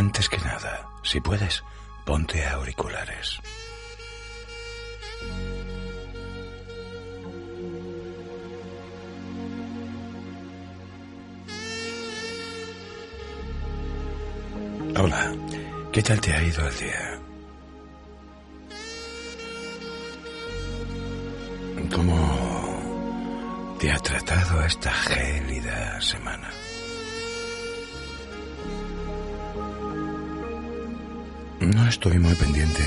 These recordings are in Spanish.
Antes que nada, si puedes, ponte auriculares. Hola, ¿qué tal te ha ido el día? ¿Cómo te ha tratado esta gélida semana? No estoy muy pendiente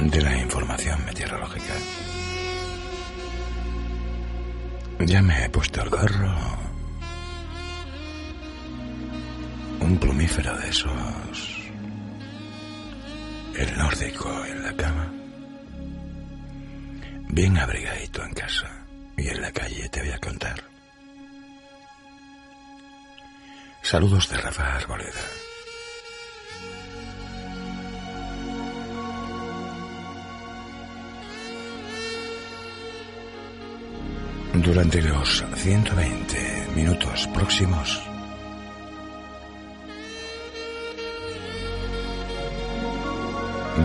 de la información meteorológica. Ya me he puesto el gorro. Un plumífero de esos. El nórdico en la cama. Bien abrigadito en casa. Y en la calle te voy a contar. Saludos de Rafa Arboleda. Durante los 120 minutos próximos,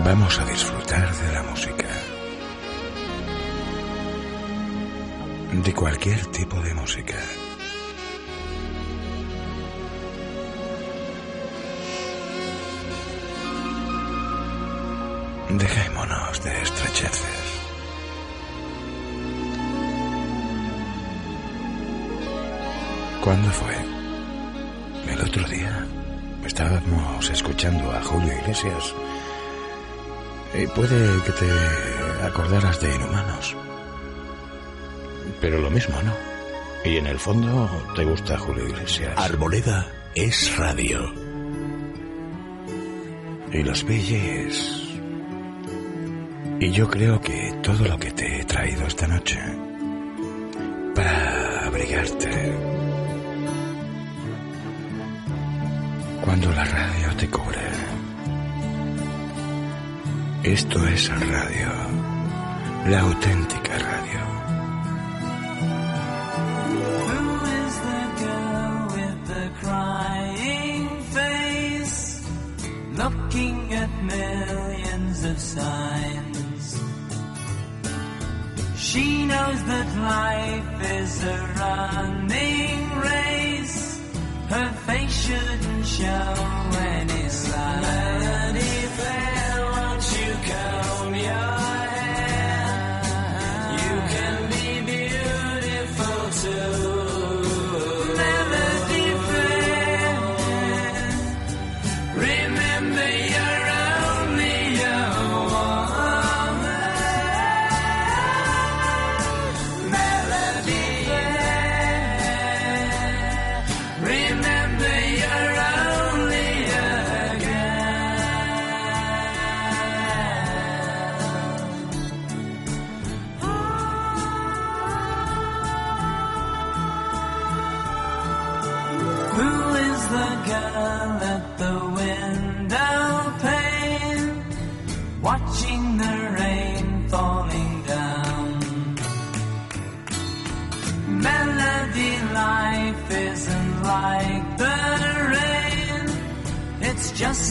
vamos a disfrutar de la música. De cualquier tipo de música. Dejémonos de estrecheces. ¿Cuándo fue? El otro día estábamos escuchando a Julio Iglesias. Y puede que te acordaras de Inhumanos. Pero lo mismo, ¿no? Y en el fondo te gusta Julio Iglesias. Arboleda es radio. Y los Billys. Y yo creo que todo lo que te he traído esta noche para abrigarte cuando la radio te cubre. Esto es radio, la auténtica 想。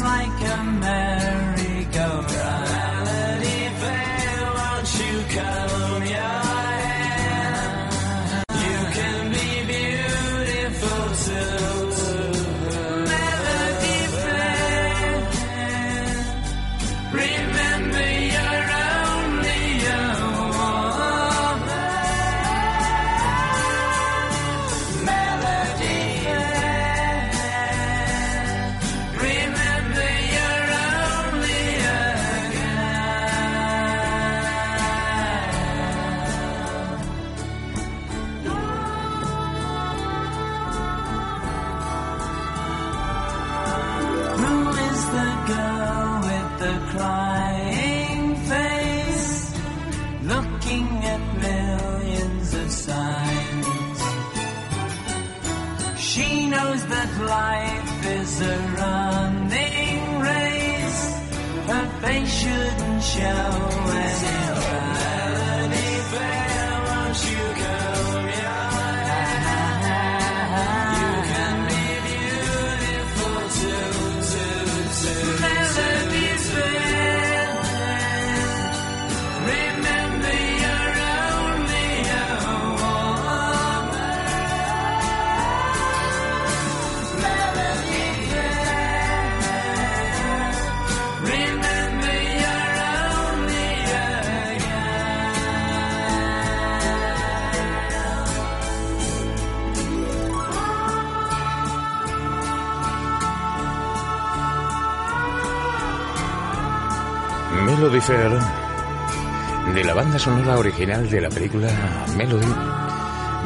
Like a merry-go-round. De la banda sonora original de la película Melody,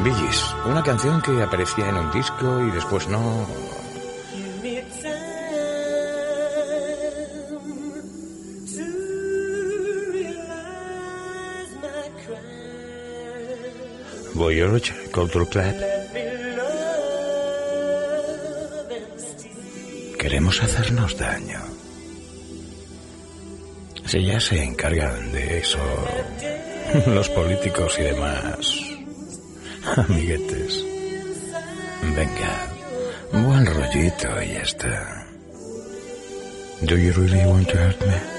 Billys, una canción que aparecía en un disco y después no. Voyage Culture Club. Queremos hacernos daño. Si ya se encargan de eso los políticos y demás amiguetes. Venga, buen rollito y ya está. Do you really want to me?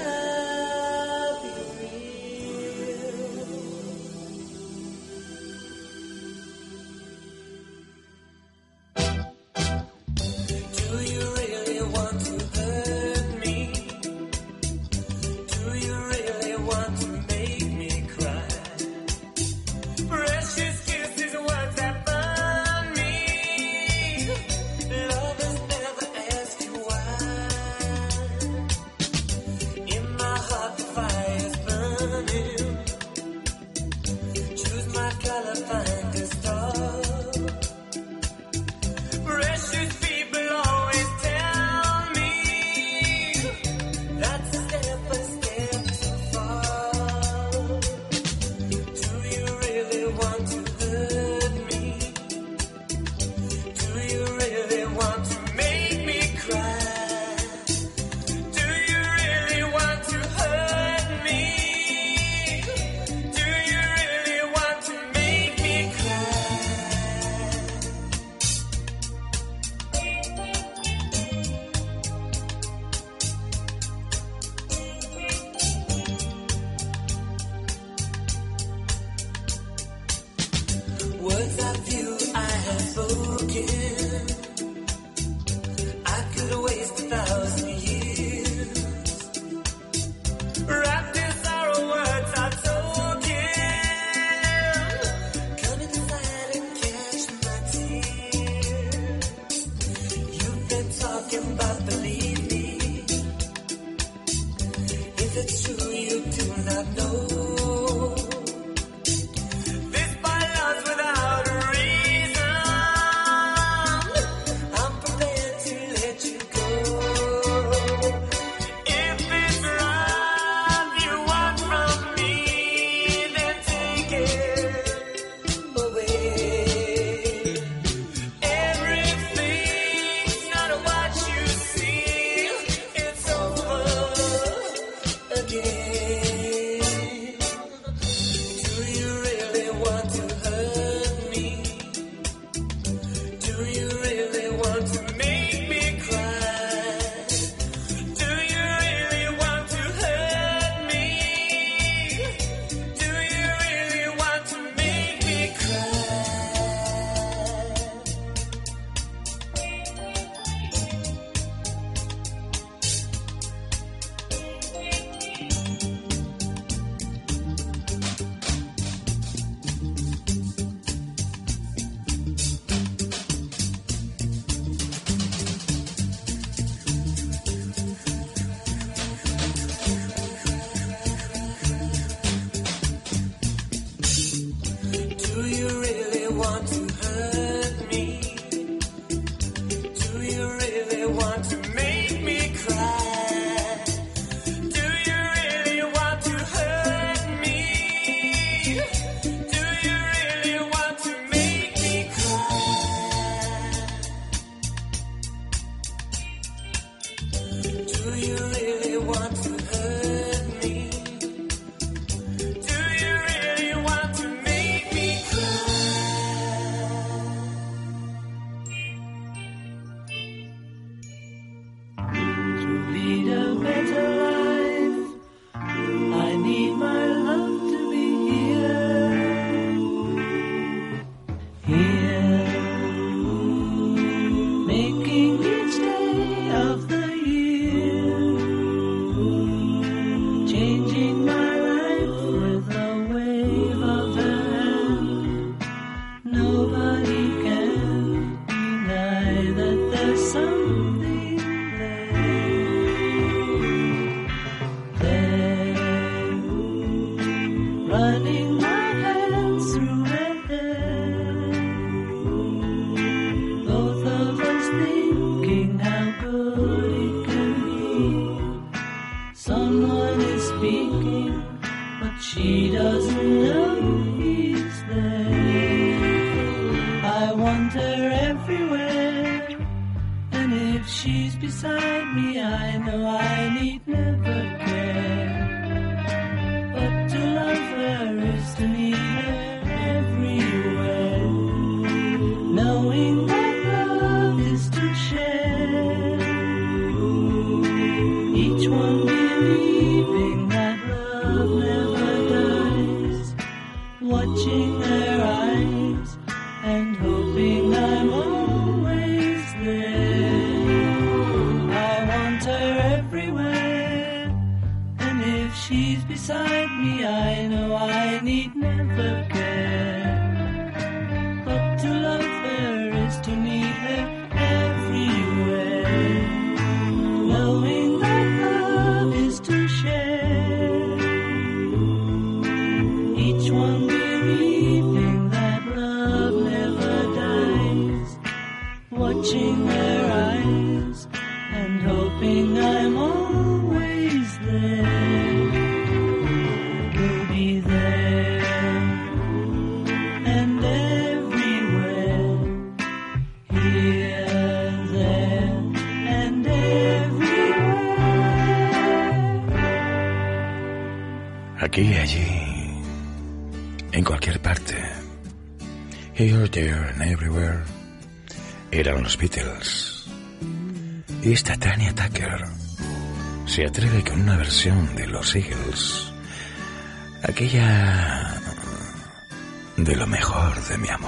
los Beatles. Y esta Tanya Tucker se atreve con una versión de los Eagles, aquella de lo mejor de mi amor.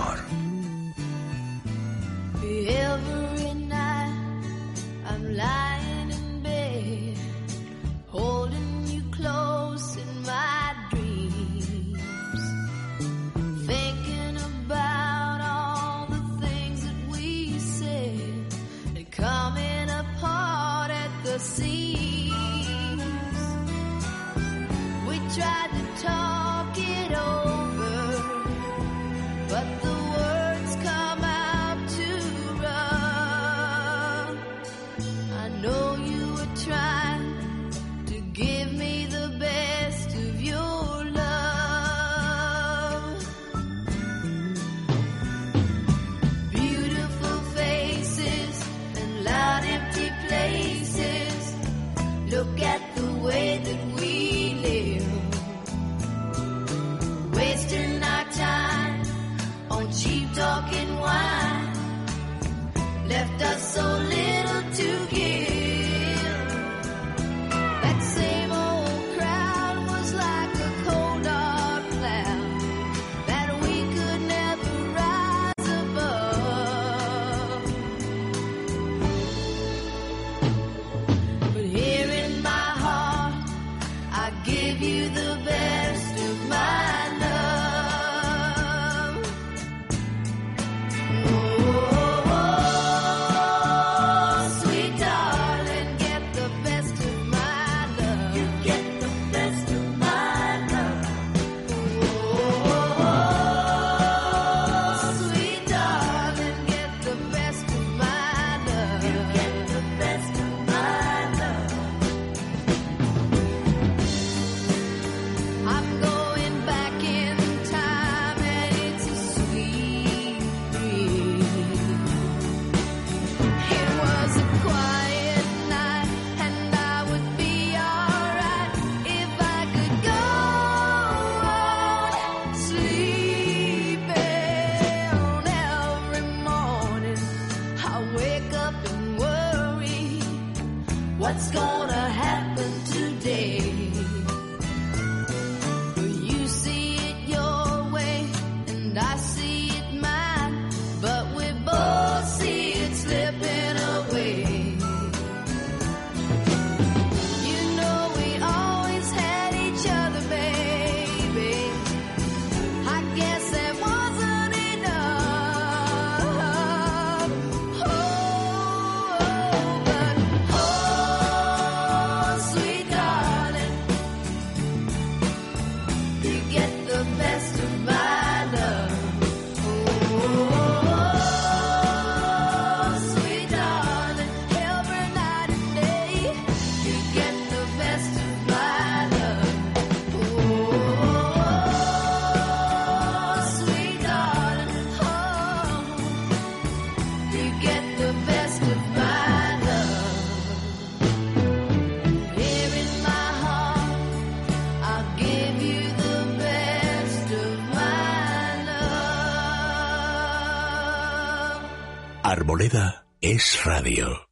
Arboleda es radio.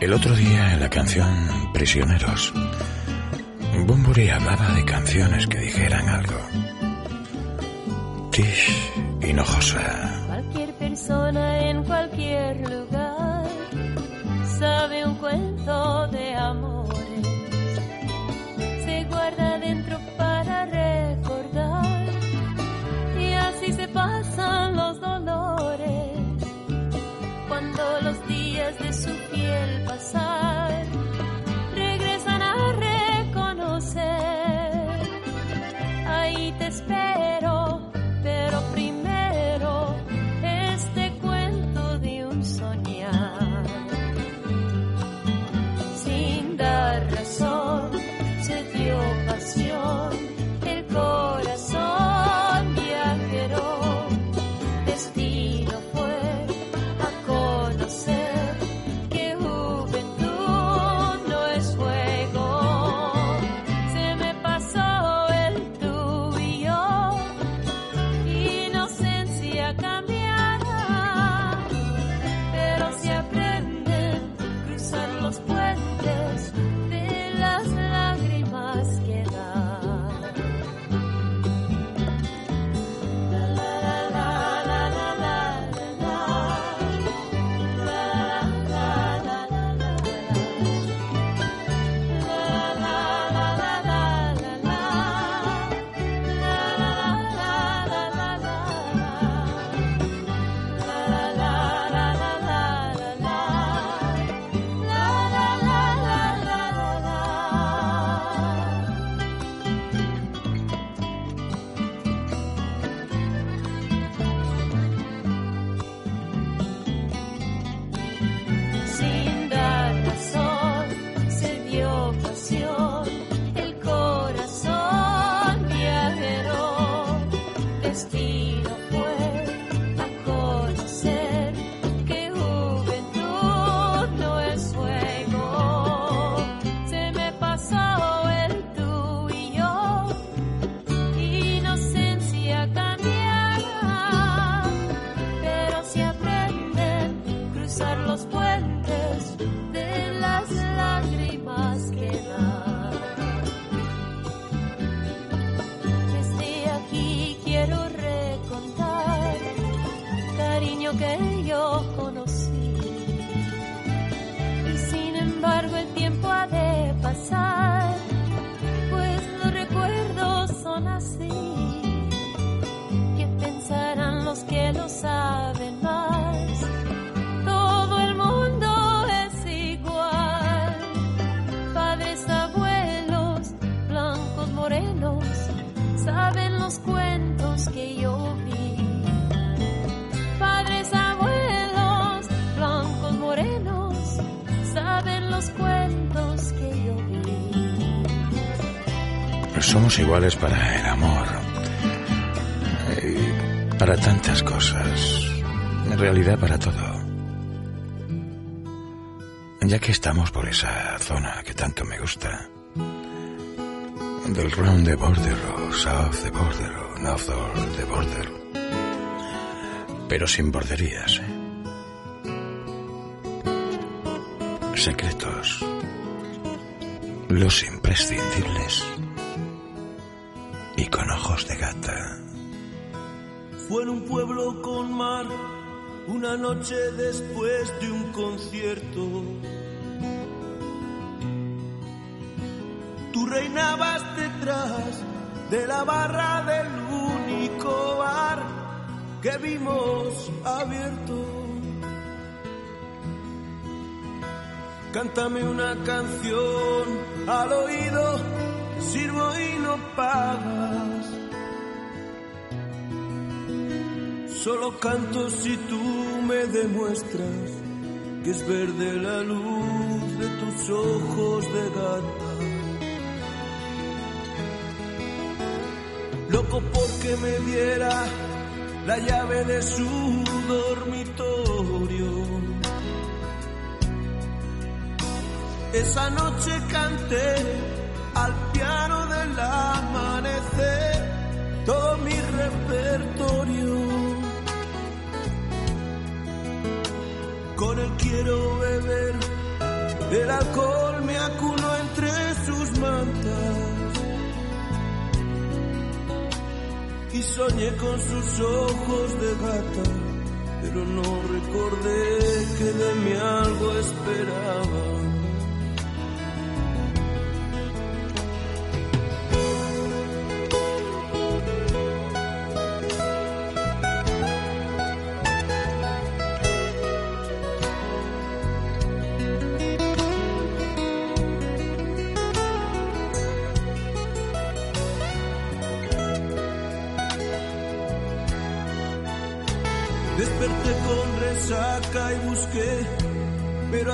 El otro día en la canción Prisioneros, Bumburi hablaba de canciones que dijeran algo. Tish, hinojosa, iguales para el amor. Y para tantas cosas. En realidad para todo. Ya que estamos por esa zona que tanto me gusta. Del round the border o south the border o north of the border. Pero sin borderías. ¿eh? Secretos. Los imprescindibles. Con ojos de gata. Fue en un pueblo con mar, una noche después de un concierto. Tú reinabas detrás de la barra del único bar que vimos abierto. Cántame una canción al oído, pagas. Solo canto si tú me demuestras que es verde la luz de tus ojos de gata. Loco porque me diera la llave de su dormitorio. Esa noche canté el amanecer todo mi repertorio. Con él quiero beber, el alcohol me acuno entre sus mantas. Y soñé con sus ojos de gata, pero no recordé que de mí algo esperaba.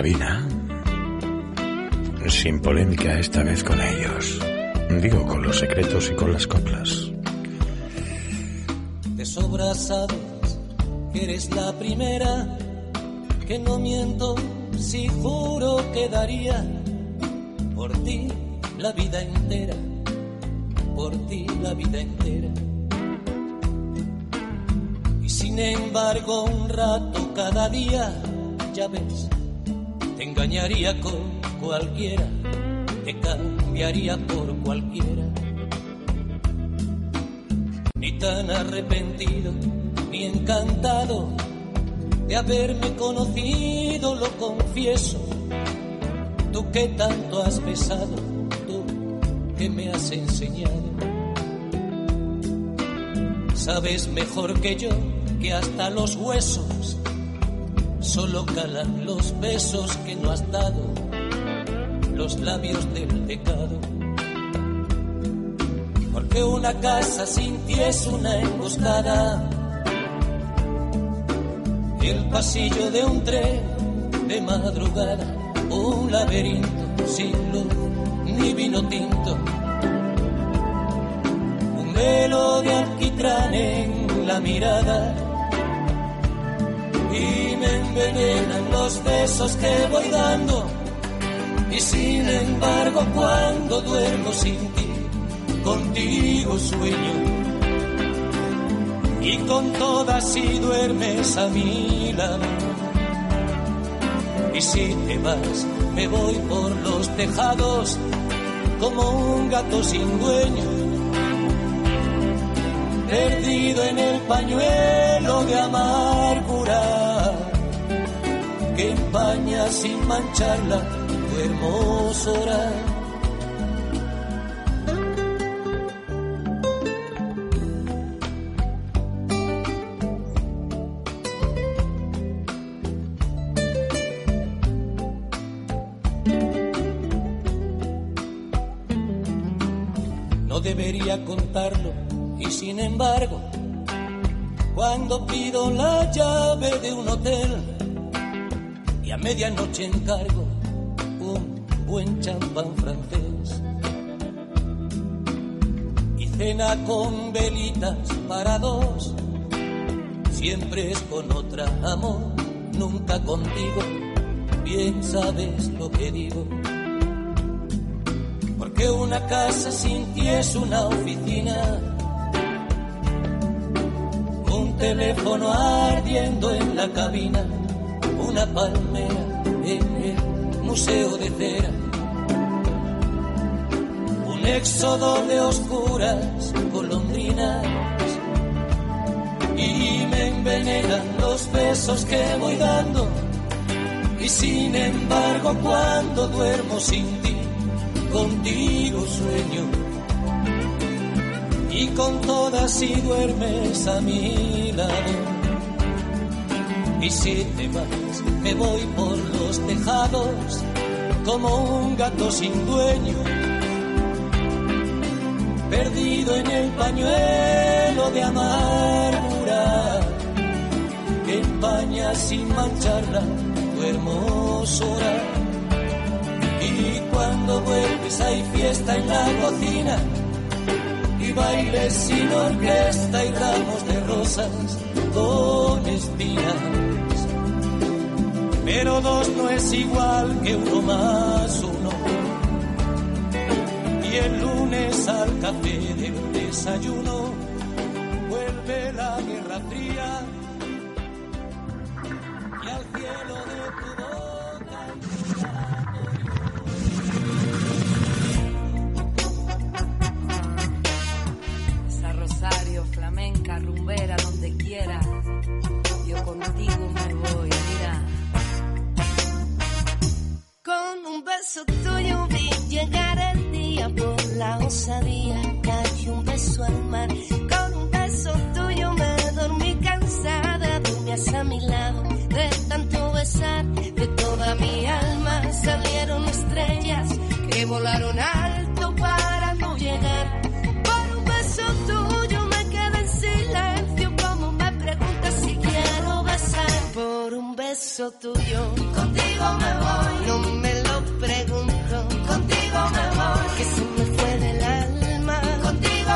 Sabina. Sin polémica esta vez con ellos. Digo, con los secretos y con las coplas. De sobra sabes que eres la primera, que no miento si juro que daría por ti la vida entera, por ti la vida entera. Y sin embargo un rato cada día, ya ves, engañaría con cualquiera, te cambiaría por cualquiera. Ni tan arrepentido, ni encantado de haberme conocido, lo confieso. Tú que tanto has besado, tú que me has enseñado. Sabes mejor que yo que hasta los huesos solo calan los besos que no has dado, los labios del pecado. Porque una casa sin ti es una emboscada, el pasillo de un tren de madrugada, un laberinto sin luz ni vino tinto, un velo de alquitrán en la mirada y envenenan los besos que voy dando. Y sin embargo, cuando duermo sin ti, contigo sueño. Y con todas si duermes a mi lado. Y si te vas, me voy por los tejados como un gato sin dueño perdido en el pañuelo de amargura que empaña sin mancharla tu hermosura. Medianoche encargo un buen champán francés y cena con velitas para dos, siempre es con otra amor, nunca contigo, bien sabes lo que digo. Porque una casa sin ti es una oficina un teléfono ardiendo en la cabina, una palmera en el Museo de Cera. Un éxodo de oscuras golondrinas y me envenenan los besos que voy dando. Y sin embargo, cuando duermo sin ti, contigo sueño. Y con todas si duermes a mi lado. Y si te vas, me voy por los tejados como un gato sin dueño, perdido en el pañuelo de amargura que empaña sin mancharla tu hermosura. Y cuando vuelves hay fiesta en la cocina y bailes sin orquesta y ramos de rosas con espinas. Pero dos no es igual que uno más uno. Y el lunes al café de desayuno beso tuyo vi llegar el día por la osadía, cayó un beso al mar. Con un beso tuyo me dormí cansada, dormías a mi lado de tanto besar. De toda mi alma salieron estrellas que volaron alto para no llegar. Por un beso tuyo me quedé en silencio, como me preguntas si quiero besar. Por un beso tuyo, contigo me voy. No me Que se me fue del alma, contigo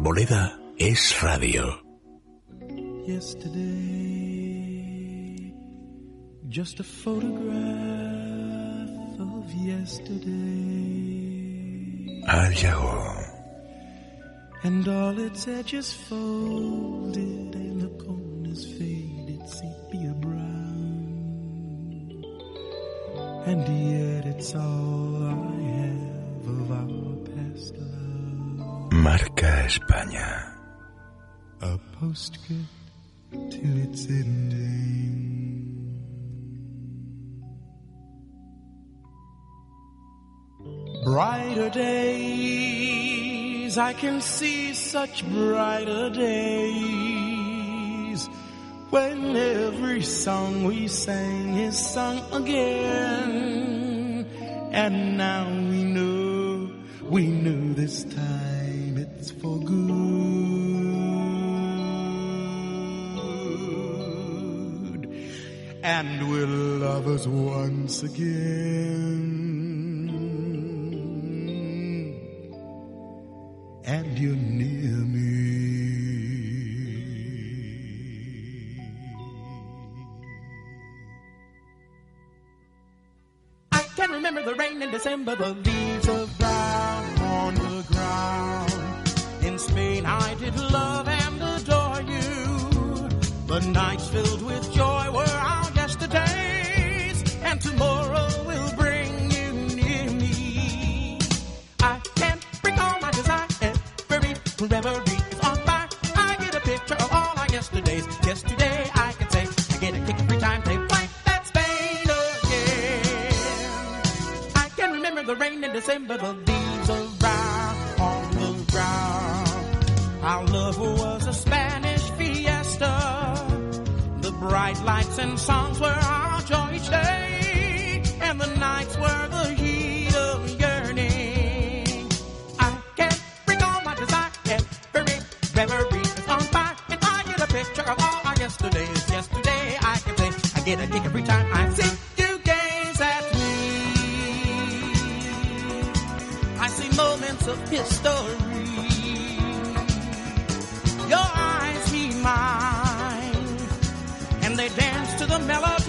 Arboleda es radio. Yesterday, just a photograph of yesterday. And all its edges folded and the corners faded sepia brown. And yet it's all Marca España. A postscript to its ending. Brighter days, I can see such brighter days when every song we sang is sung again. And now we know, we know this time it's for good. And we're lovers once again. And you're near me. Can remember the rain in December, the leaves of brown on the ground. In Spain, I did love and adore you. The nights filled with joy were our yesterdays, and tomorrow will bring you near me. I can't all my desire, every reverie is on fire. I get a picture of all our yesterdays. Yesterday, the December, the leaves of brown on the ground. Our love was a Spanish fiesta. The bright lights and songs were our joy each day, and the nights were the heat of yearning. I can't bring all my desire, every memory is on fire, and I get a picture of all our yesterdays. Yesterday, I can say, I get a kick every time history. Your eyes meet mine, and they dance to the melody.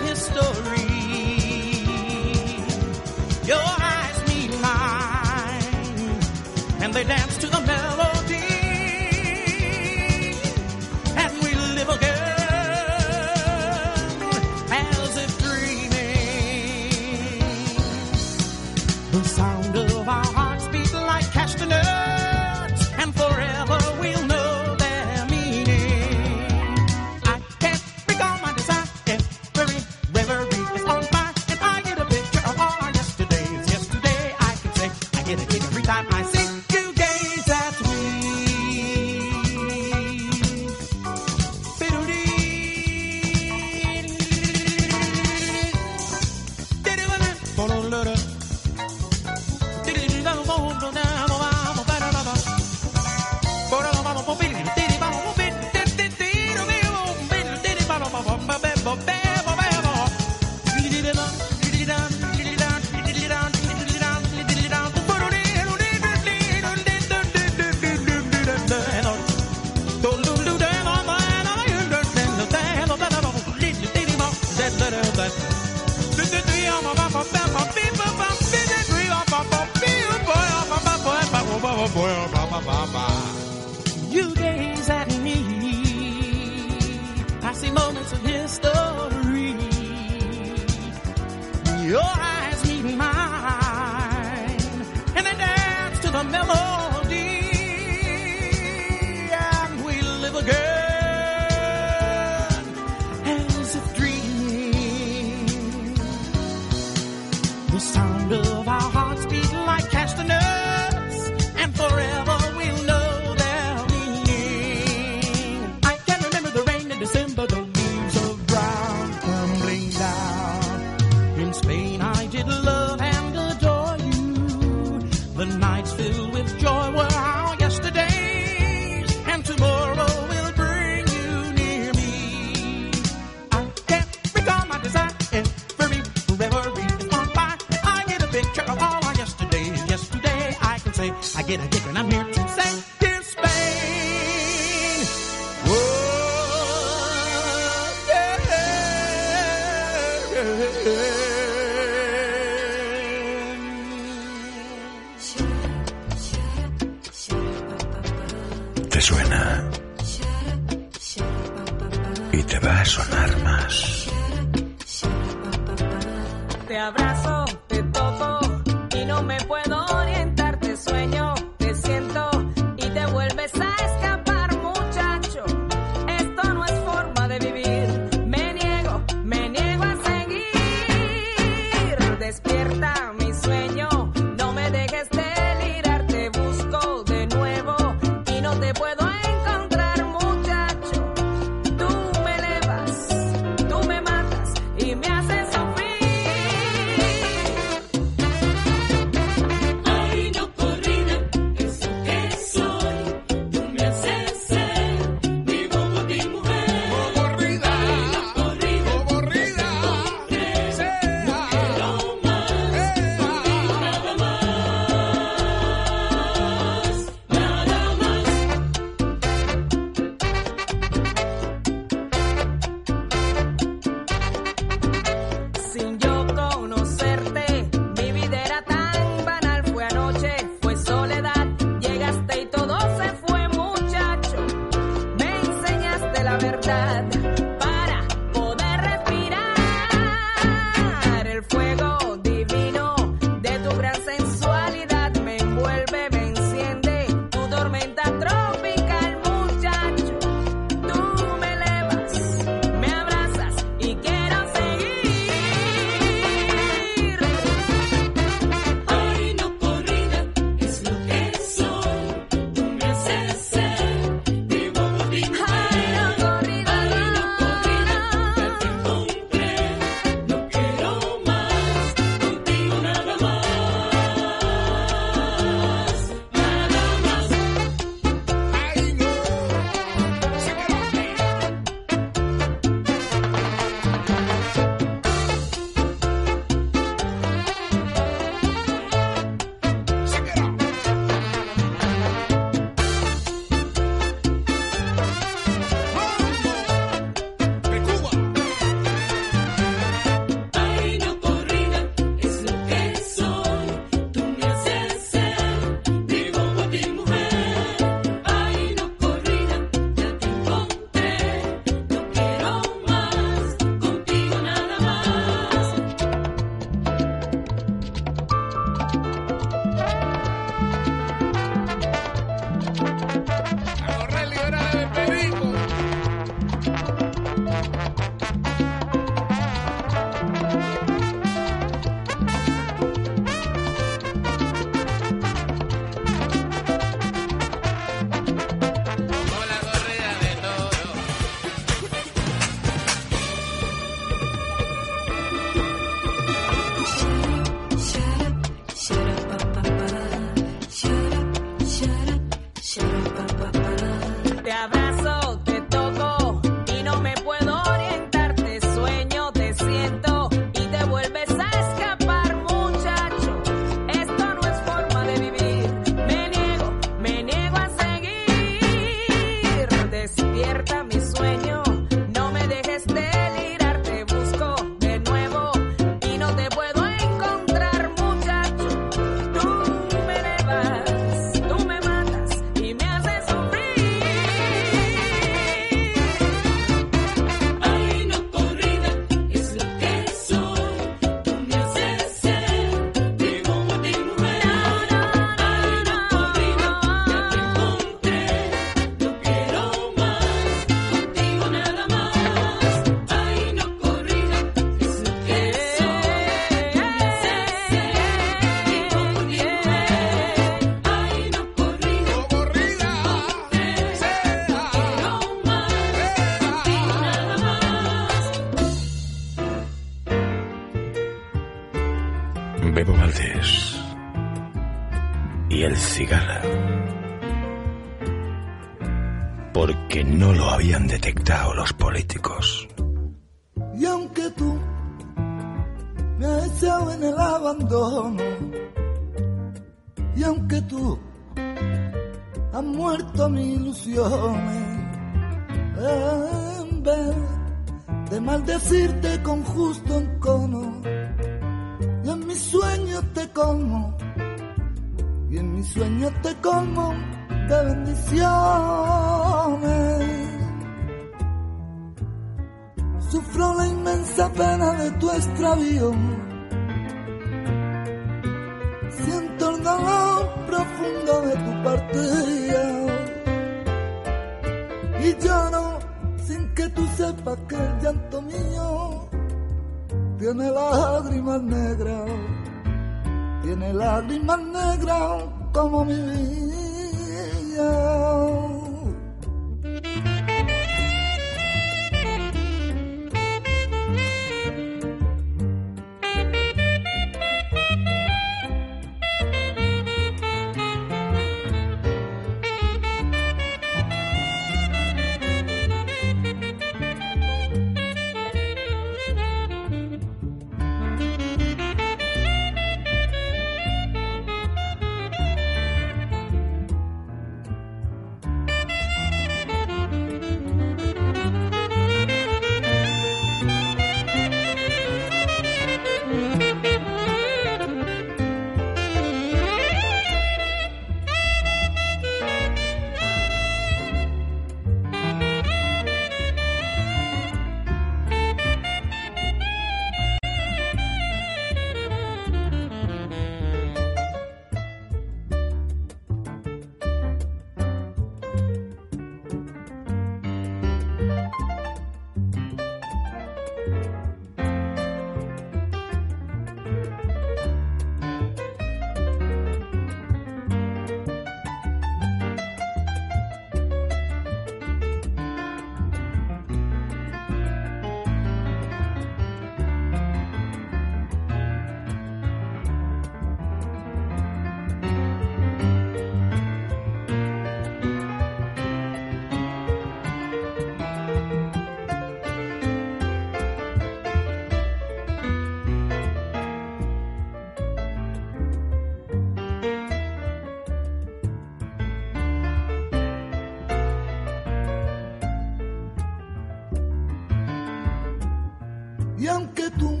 Y aunque tú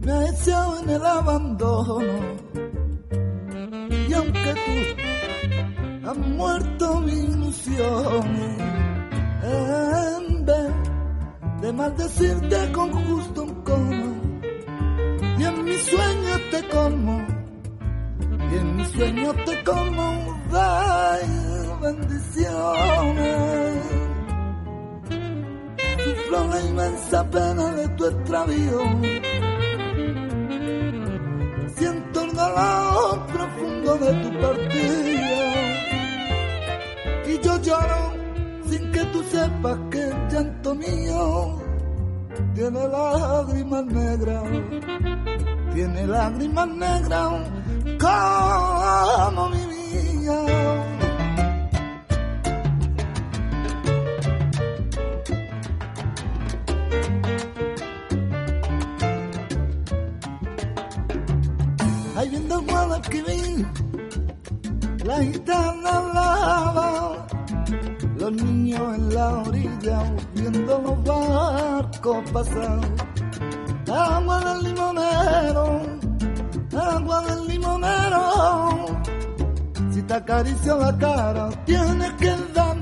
me has echado en el abandono, y aunque tú has muerto mi ilusiones, en vez de maldecirte con justo un y en mis sueños te como, y en mis sueños te como, de bendiciones la inmensa pena de tu extravío. Siento el dolor profundo de tu partida. Y yo lloro sin que tú sepas que el llanto mío tiene lágrimas negras. Tiene lágrimas negras como mi vida. Guadalquivir, la gitana hablaba, los niños en la orilla viendo los barcos pasar. Agua del limonero, agua del limonero, si te acaricio la cara tienes que darme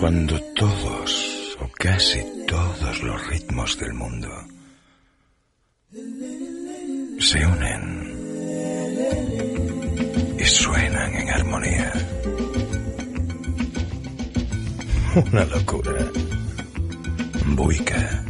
Cuando todos o casi todos los ritmos del mundo se unen y suenan en armonía. Una locura. Buica.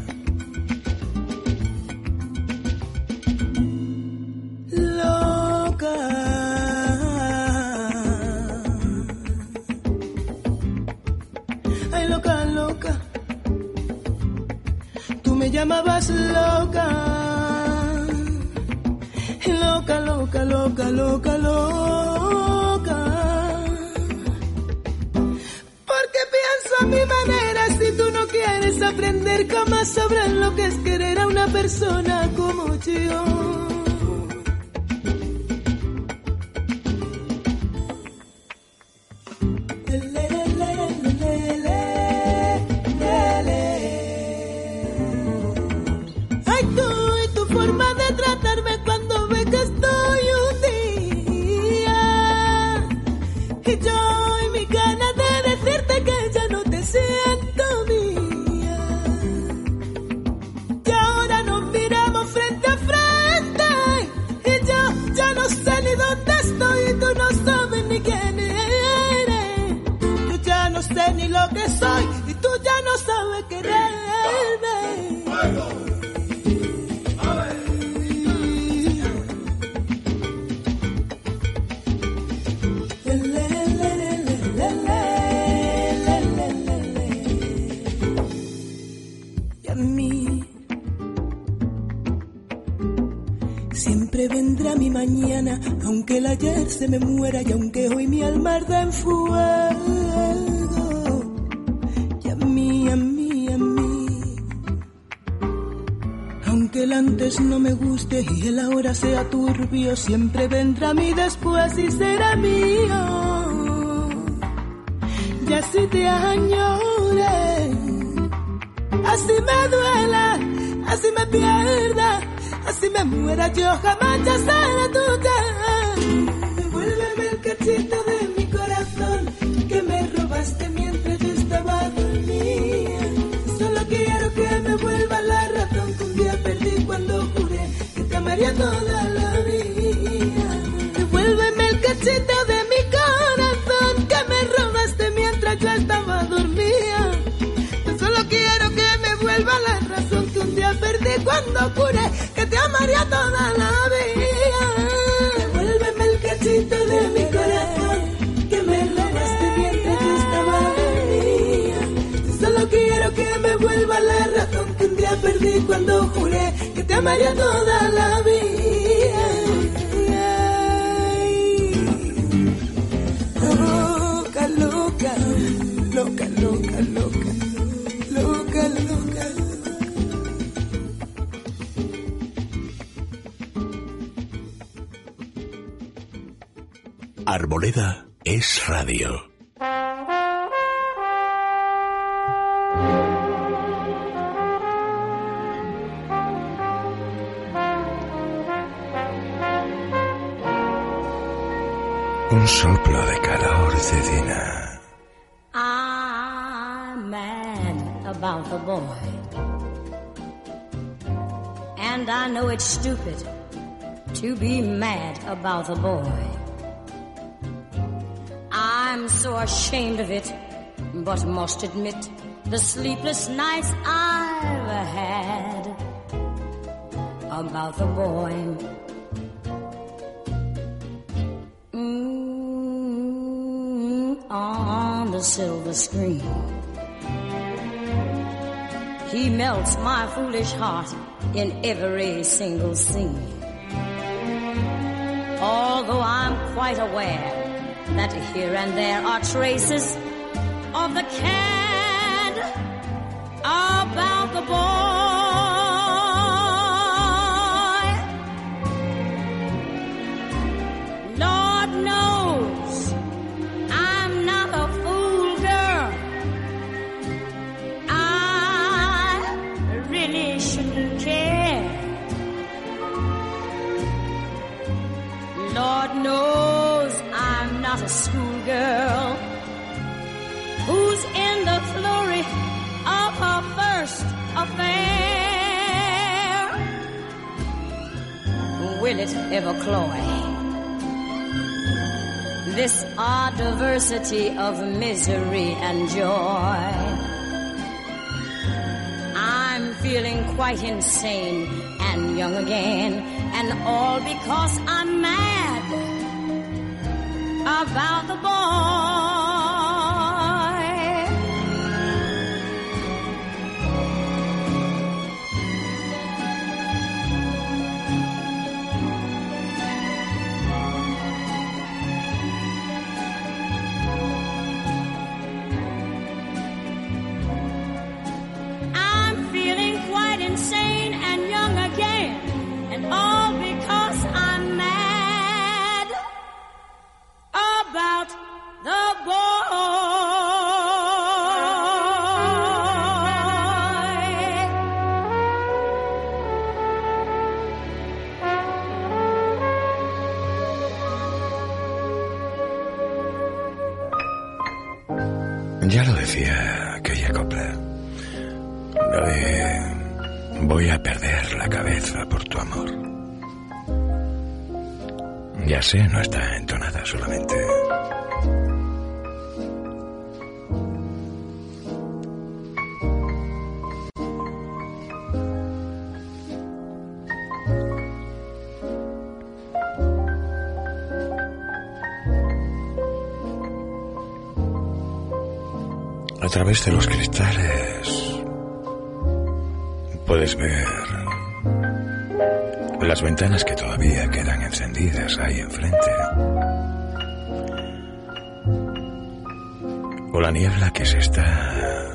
Se me muera y aunque hoy mi alma arda en fuego. Y a mí, a mí, a mí. Aunque el antes no me guste y el ahora sea turbio, siempre vendrá mi después y será mío. Y así te añore, así me duela, así me pierda, así me muera, yo jamás ya seré tuya. Amaría toda la vida. Devuélveme el cachito de mi corazón que me robaste mientras yo estaba dormida. Yo solo quiero que me vuelva la razón que un día perdí cuando juré que te amaría toda la vida. Devuélveme el cachito de mi corazón que me robaste mientras yo estaba dormida. Yo solo quiero que me vuelva la razón que un día perdí cuando juré amaría toda la vida. Loca, loca, loca, loca, loca, loca, loca. Arboleda es radio. Un soplo de calor. I'm mad about the boy. And I know it's stupid to be mad about the boy. I'm so ashamed of it, but must admit the sleepless nights I've had about the boy. Silver screen. He melts my foolish heart in every single scene. Although I'm quite aware that here and there are traces of the cad about the boy. not a schoolgirl who's in the glory of her first affair. Will it ever cloy? This odd diversity of misery and joy. I'm feeling quite insane and young again, and all because I'm about the boy. Través de los cristales puedes ver las ventanas que todavía quedan encendidas ahí enfrente. O la niebla que se está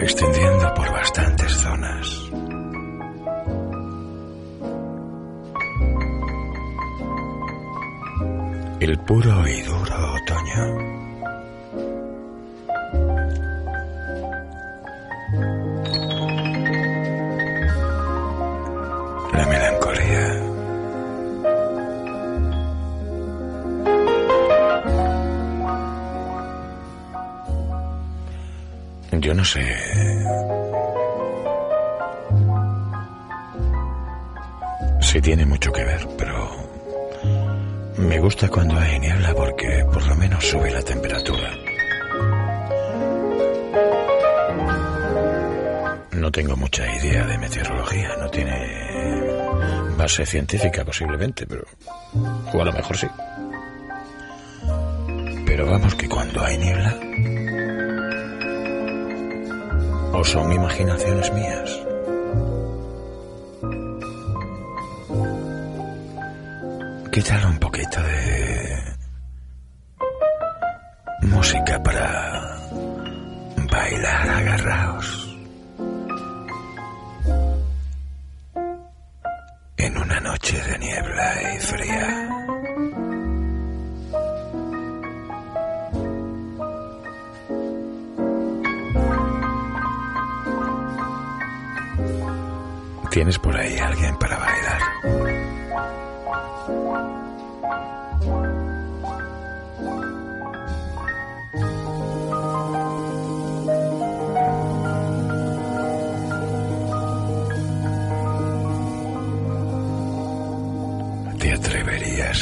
extendiendo por bastantes zonas. El puro y tiene mucho que ver, pero me gusta cuando hay niebla porque por lo menos sube la temperatura. No tengo mucha idea de meteorología, no tiene base científica posiblemente, pero... O a lo mejor sí. Pero vamos que cuando hay niebla... ¿O son imaginaciones mías?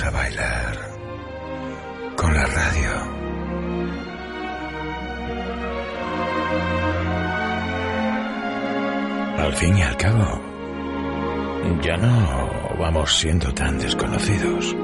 A bailar con la radio? Al fin y al cabo, ya no vamos siendo tan desconocidos.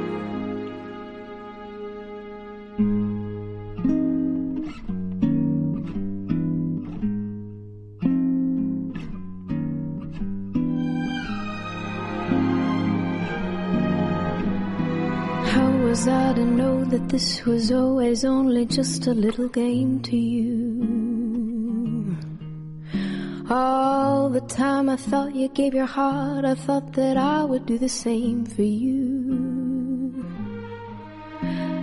This was always only just a little game to you? All the time I thought you gave your heart, I thought that I would do the same for you.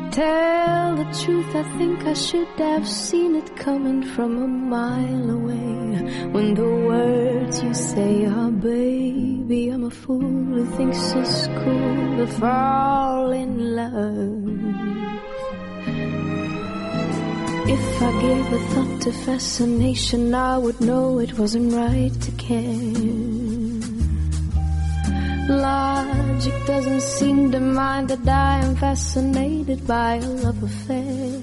Tell the truth, I think I should have seen it coming from a mile away. When the words you say are, baby, I'm a fool who thinks it's cool to fall in love. If I gave a thought to fascination, I would know it wasn't right to care. Logic doesn't seem to mind that I am fascinated by a love affair.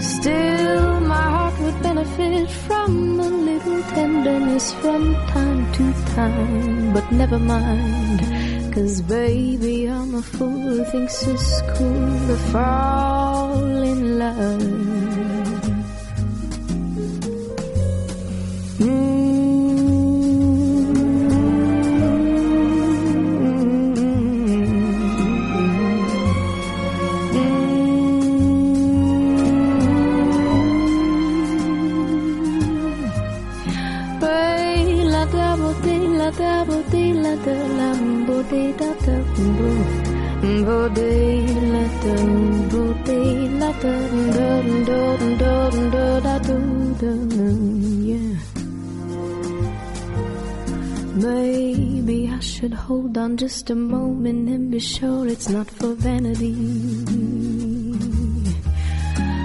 Still, my heart would benefit from a little tenderness from time to time. But never mind, cause baby, I'm a fool who thinks it's cool to fall love. la da bo de la da bo de la da la bo de da da bo bo de la da Maybe I should hold on just a moment and be sure it's not for vanity.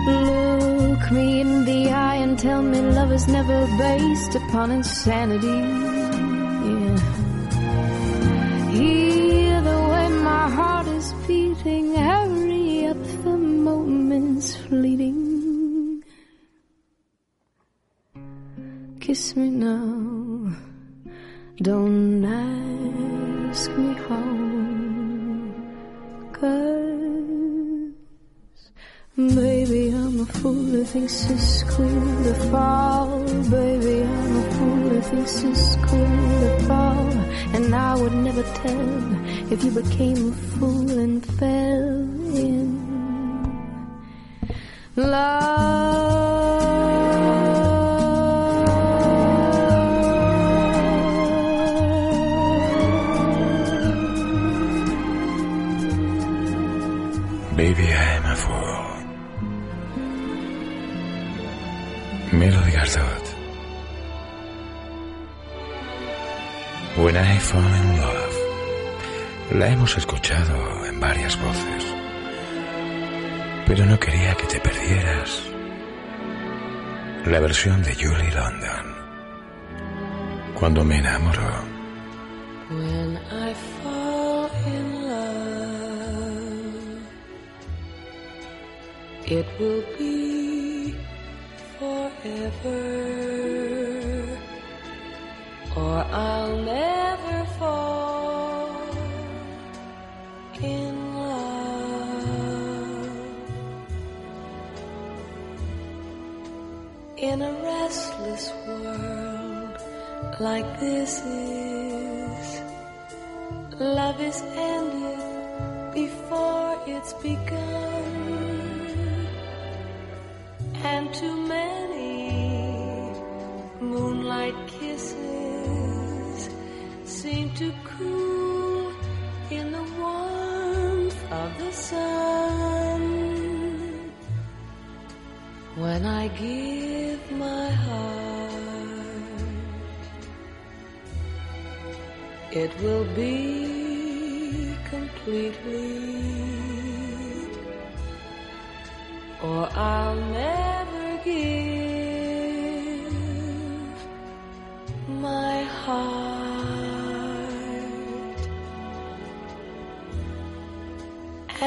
Look me in the eye and tell me love is never based upon insanity. Me now, don't ask me how. Cause Baby, I'm a fool who thinks it's cool to fall. Baby, I'm a fool who thinks it's cool to fall. And I would never tell if you became a fool and fell in Baby, I'm a fool. Melody Gardot. When I Fall in Love. La hemos escuchado en varias voces. Pero no quería que te perdieras. La versión de Julie London. Cuando me enamoro. It will be forever, or I'll never fall in love. In a restless world like this is, love is ended before it's begun. And too many moonlight kisses seem to cool in the warmth of the sun. When I give my heart, it will be completely, or I'll never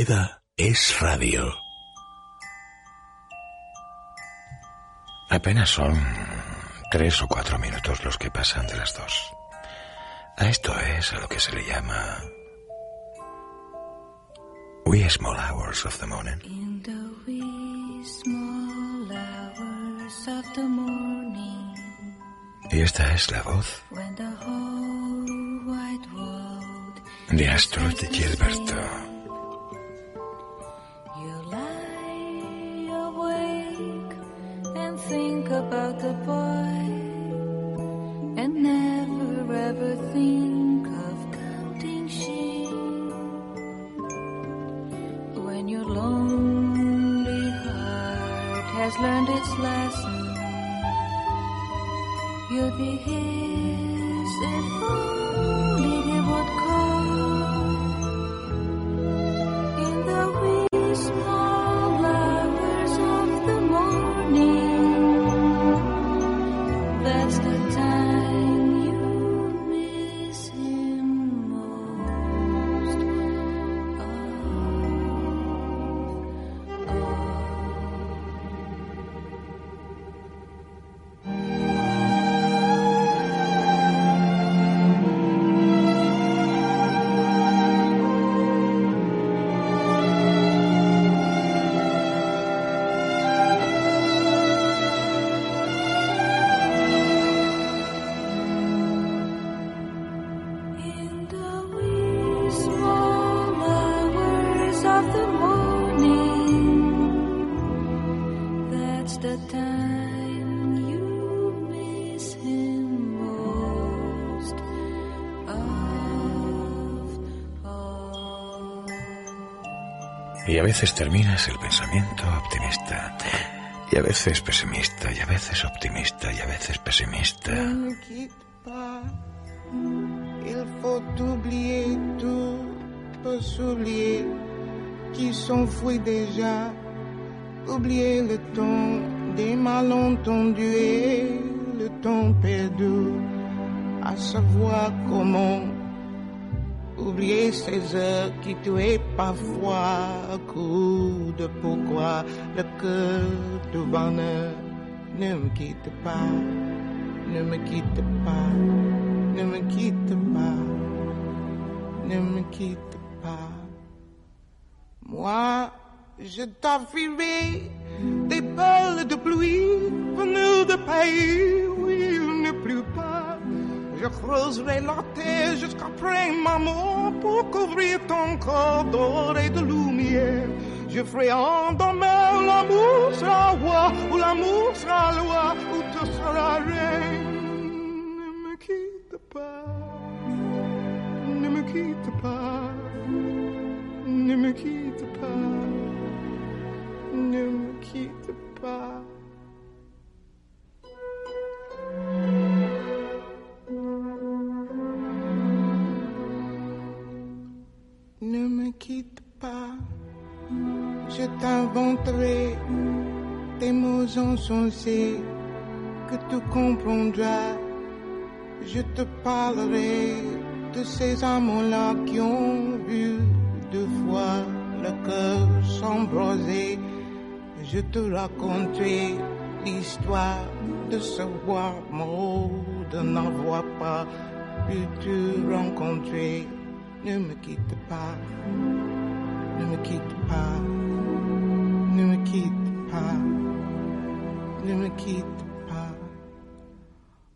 Arboleda es radio. Apenas son tres o cuatro minutos los que pasan de las dos. A esto es a lo que se le llama wee small hours of the morning. In the wee small hours of the morning, Y esta es la voz when the whole wide world de Astrid Gilberto. Has learned its lesson, you'll be his if only a veces terminas el pensamiento optimista. Y a veces pesimista, y a veces optimista, y a veces pesimista. Il faut oublier tout, peut s'oublier qui s'enfuit déjà. Oublier le temps des malentendus le temps perdu. À savoir comment oublier ces heures qui tuaient parfois. Coup de pourquoi le cœur du bonheur ne me quitte pas. Ne me quitte pas, ne me quitte pas, ne me quitte pas. Moi, je t'offrirai des perles de pluie venues de pays où il ne pleut pas. Je creuserai la terre jusqu'après ma mort pour couvrir ton corps d'or et de lumière. Je ferai en demain l'amour sera roi, ou l'amour sera loi, ou tu seras reine. Ne me quitte pas, ne me quitte pas, ne me quitte pas, ne me quitte pas. Me quitte pas, je t'inventerai des mots insensés que tu comprendras. Je te parlerai de ces amants-là qui ont vu deux fois le cœur s'embraser. Je te raconterai l'histoire de ce roi mort de n'avoir pas pu te rencontrer. Ne me quitte pas, ne me quitte pas, ne me quitte pas, ne me quitte pas.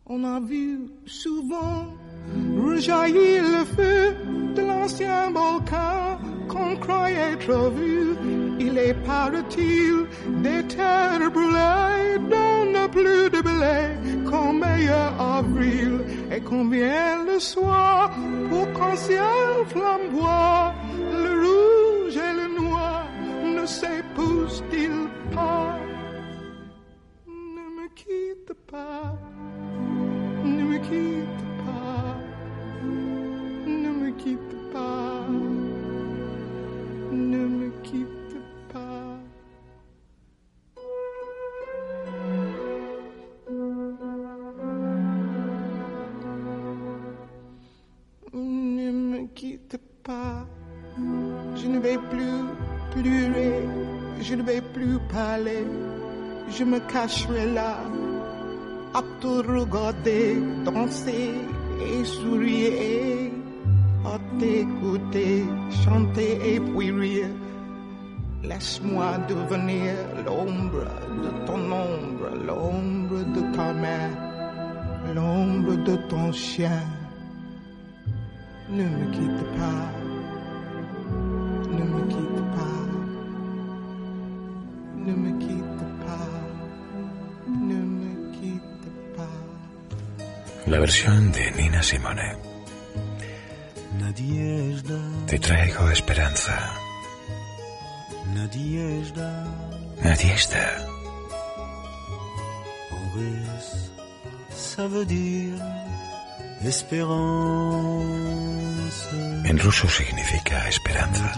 On a vu souvent rejaillir le feu de l'ancien volcan qu'on croyait trop vu. Il est paraît-il des terres brûlées dont n'a plus de blé qu'en meilleur avril et qu'on vient le soir pour qu'en ciel flamboie ne s'épouse-t-il pas Ne me quitte pas, ne me quitte pas, ne me quitte je me cacherai là à te regarder danser et sourire, à t'écouter chanter et puis rire. Laisse-moi devenir l'ombre de ton ombre, l'ombre de ta main, l'ombre de ton chien. Ne me quitte pas, ne me quitte pas, la versión de Nina Simone. Te traigo esperanza. Nadie está. En ruso significa esperanza.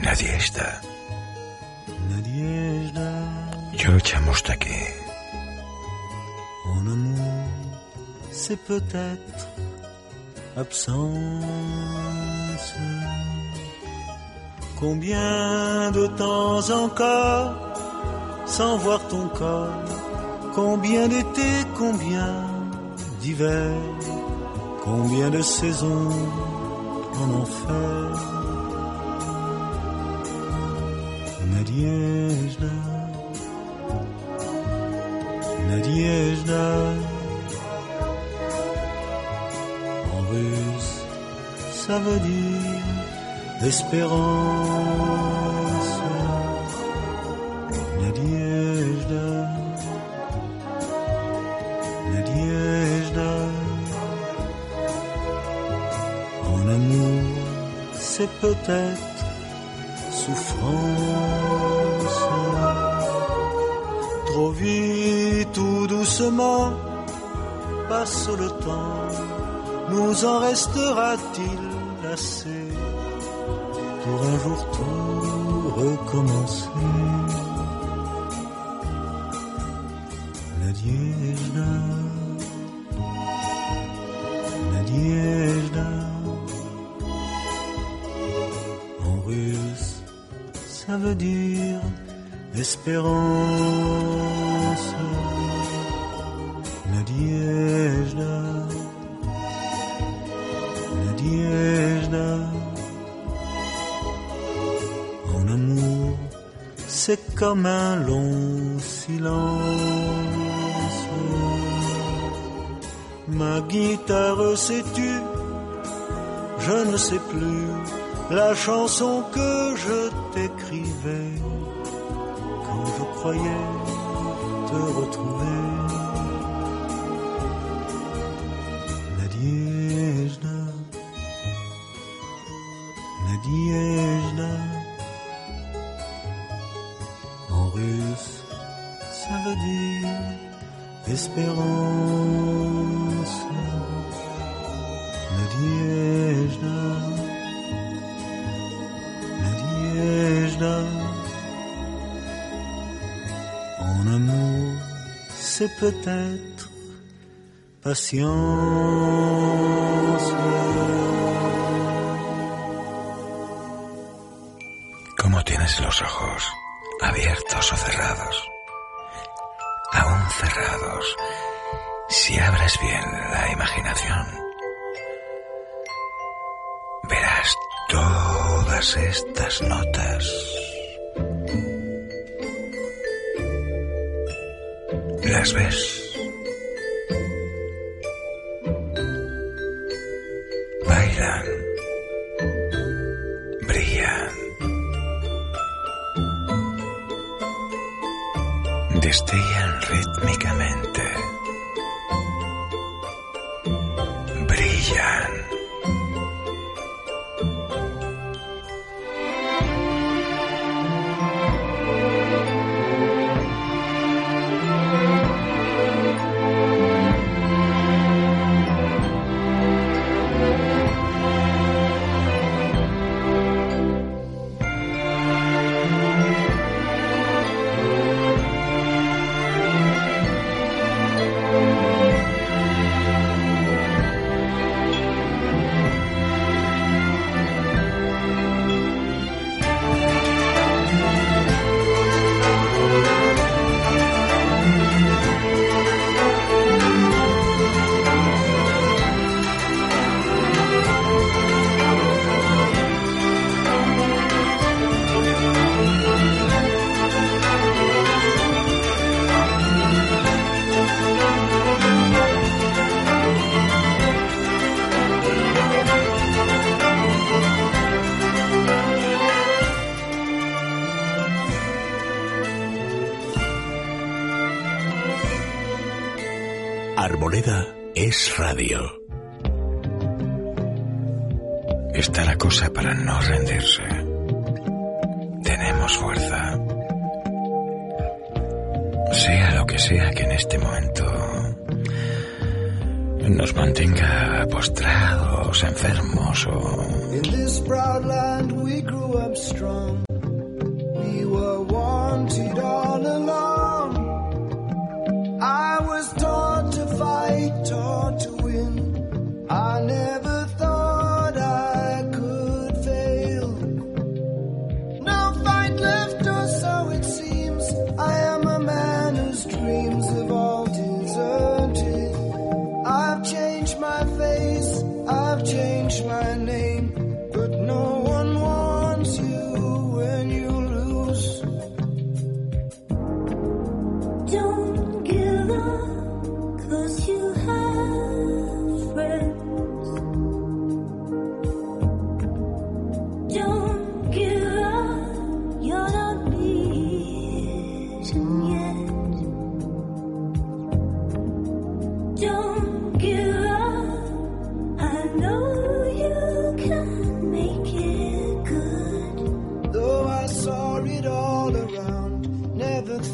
Nadie está. Yo echamos de aquí. c'est peut-être absence. Combien de temps encore sans voir ton corps? Combien d'été, combien d'hiver Combien de saisons en enfer? Nadiejda Nadiejda ça veut dire espérance. Nadiejda, Nadiejda, en amour, c'est peut-être souffrance. Trop vite ou doucement passe le temps, nous en restera-t-il? pour un jour tout recommencer. Nadiejda, Nadiejda, en russe ça veut dire espérance. C'est comme un long silence. Ma guitare, sais-tu, je ne sais plus la chanson que je t'écrivais quand je croyais espérance. Nadiejda, Nadiejda, en amour, c'est peut-être patience. ¿Cómo tienes los ojos? ¿Abiertos o cerrados? Si abres bien la imaginación, verás todas estas notas. ¿Las ves?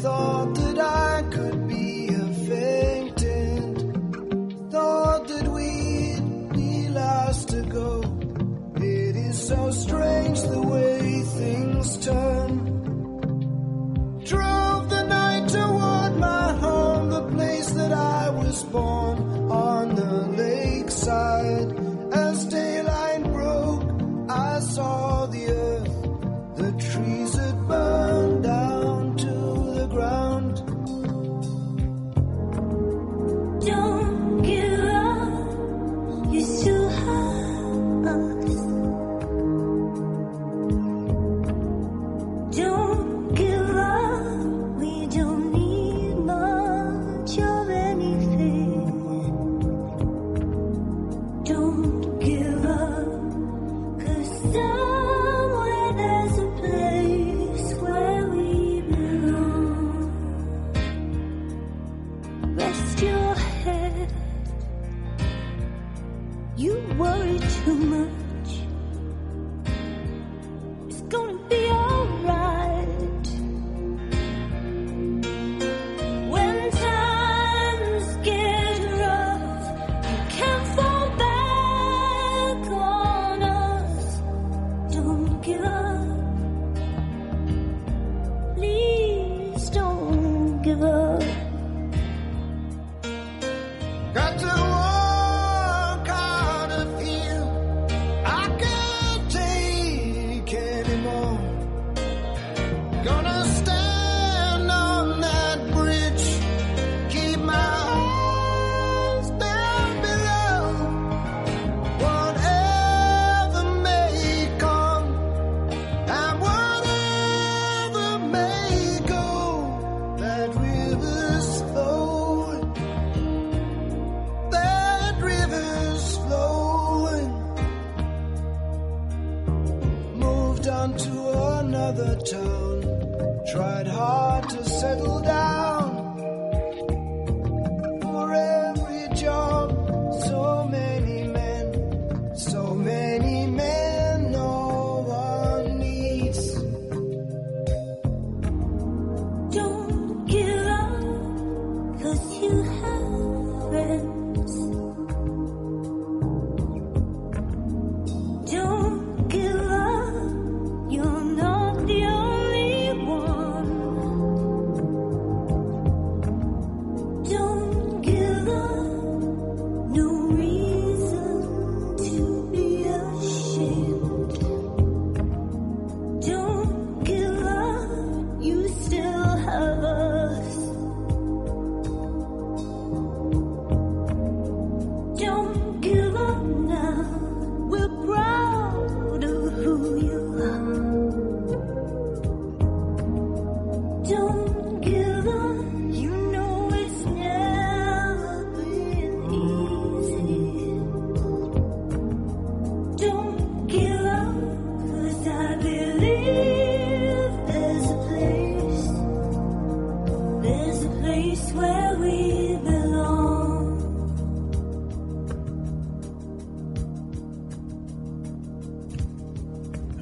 Thought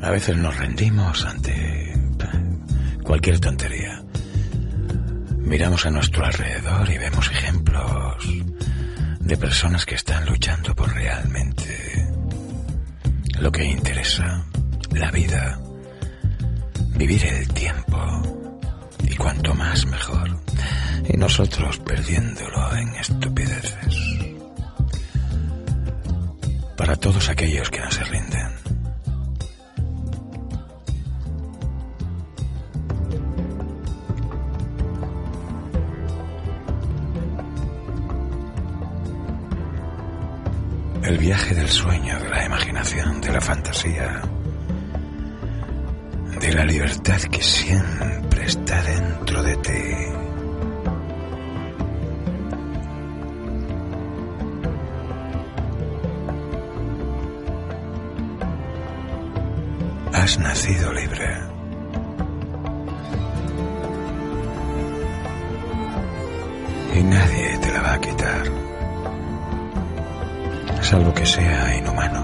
A veces nos rendimos ante cualquier tontería. Miramos a nuestro alrededor y vemos ejemplos de personas que están luchando por realmente lo que interesa, la vida, vivir el tiempo y cuanto más mejor. Y nosotros perdiéndolo en estupideces. Para todos aquellos que no se rinden. El viaje del sueño, de la imaginación, de la fantasía, de la libertad que siempre está dentro de ti. Has nacido libre. Y nadie te la va a quitar salvo que sea inhumano.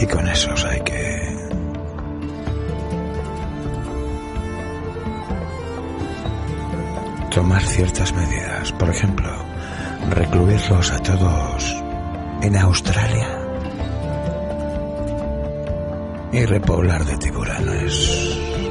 Y con esos hay que... tomar ciertas medidas. Por ejemplo, recluirlos a todos en Australia y repoblar de tiburones.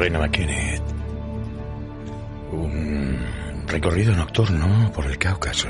Lorena McKennitt. Un recorrido nocturno por el Cáucaso.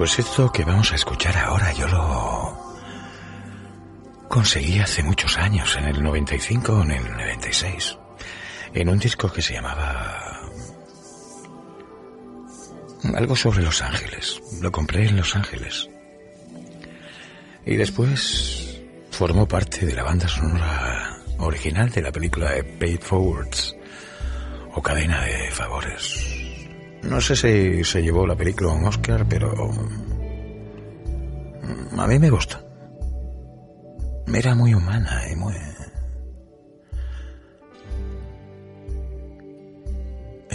Pues esto que vamos a escuchar ahora yo lo conseguí hace muchos años, en el 95 o en el 96, en un disco que se llamaba algo sobre Los Ángeles. Lo compré en Los Ángeles. Y después formó parte de la banda sonora original de la película Paid Forwards o Cadena de Favores. No sé si se llevó la película un Oscar, pero a mí me gusta. Era muy humana y muy...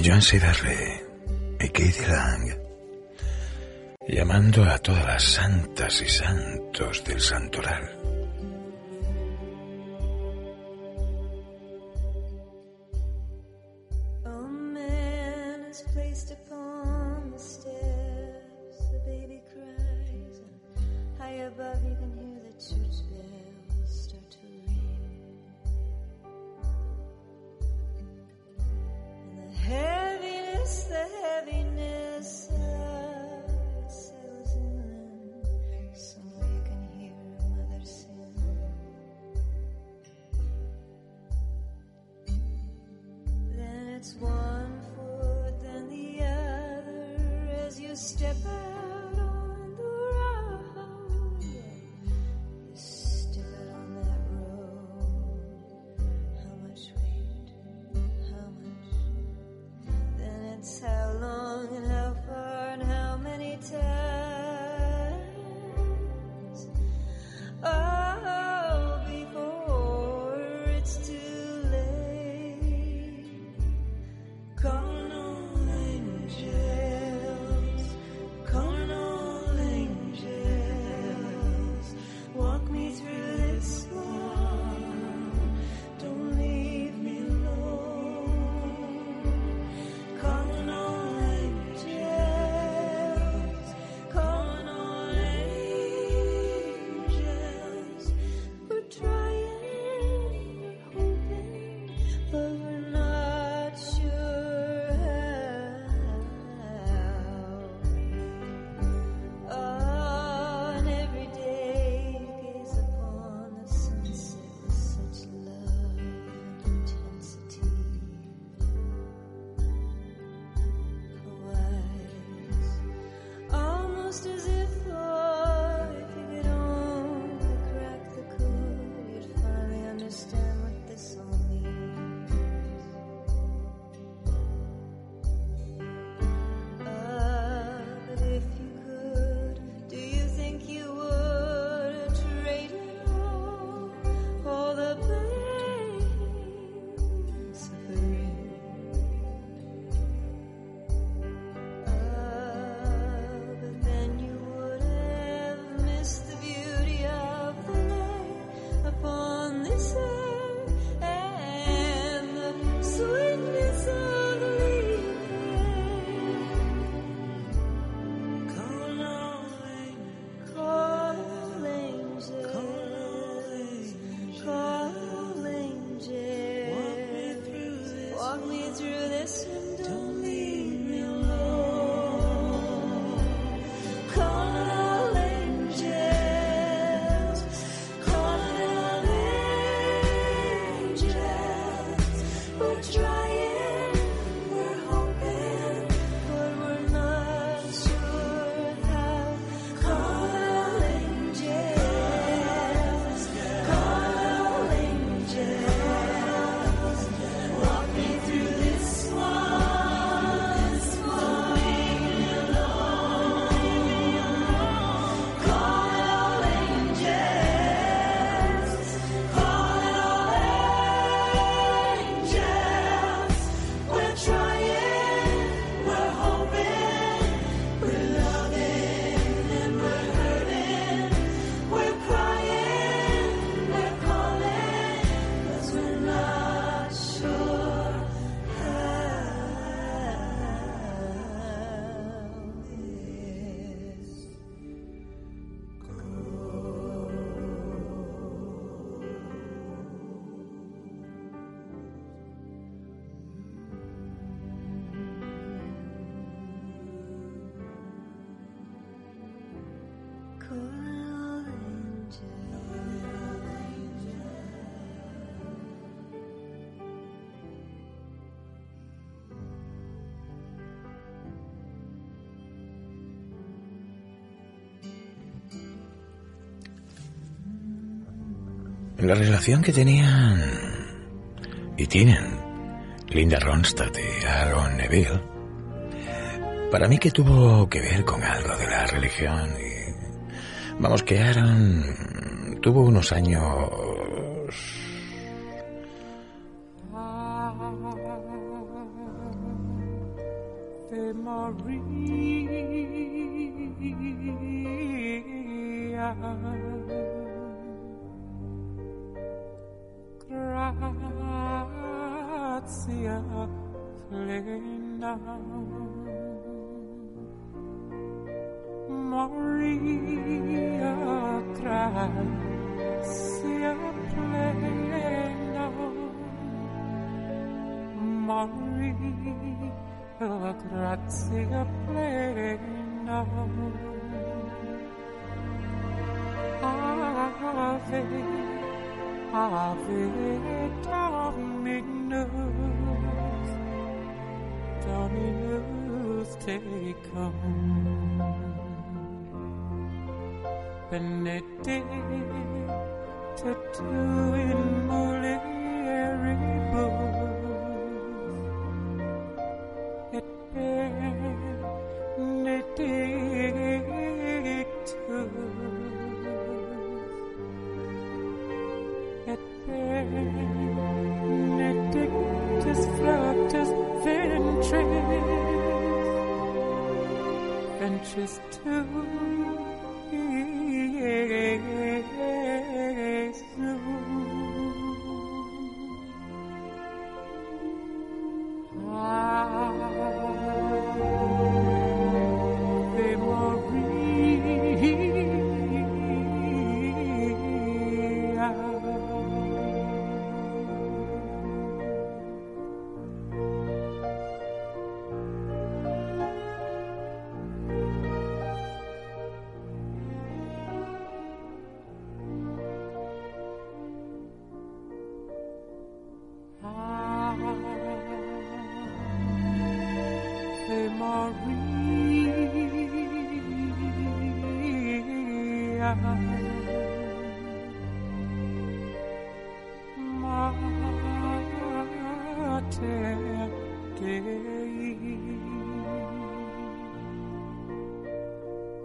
Joan Sidarle y Katie Lang llamando a todas las santas y santos del santoral. La relación que tenían y tienen Linda Ronstadt y Aaron Neville, para mí que tuvo que ver con algo de la religión y vamos que Aaron tuvo unos años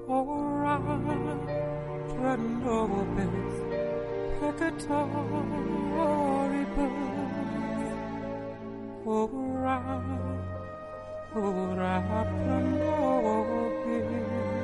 Ora pro nobis peccatoribus. Ora Ora pro nobis.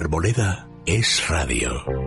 Arboleda es radio.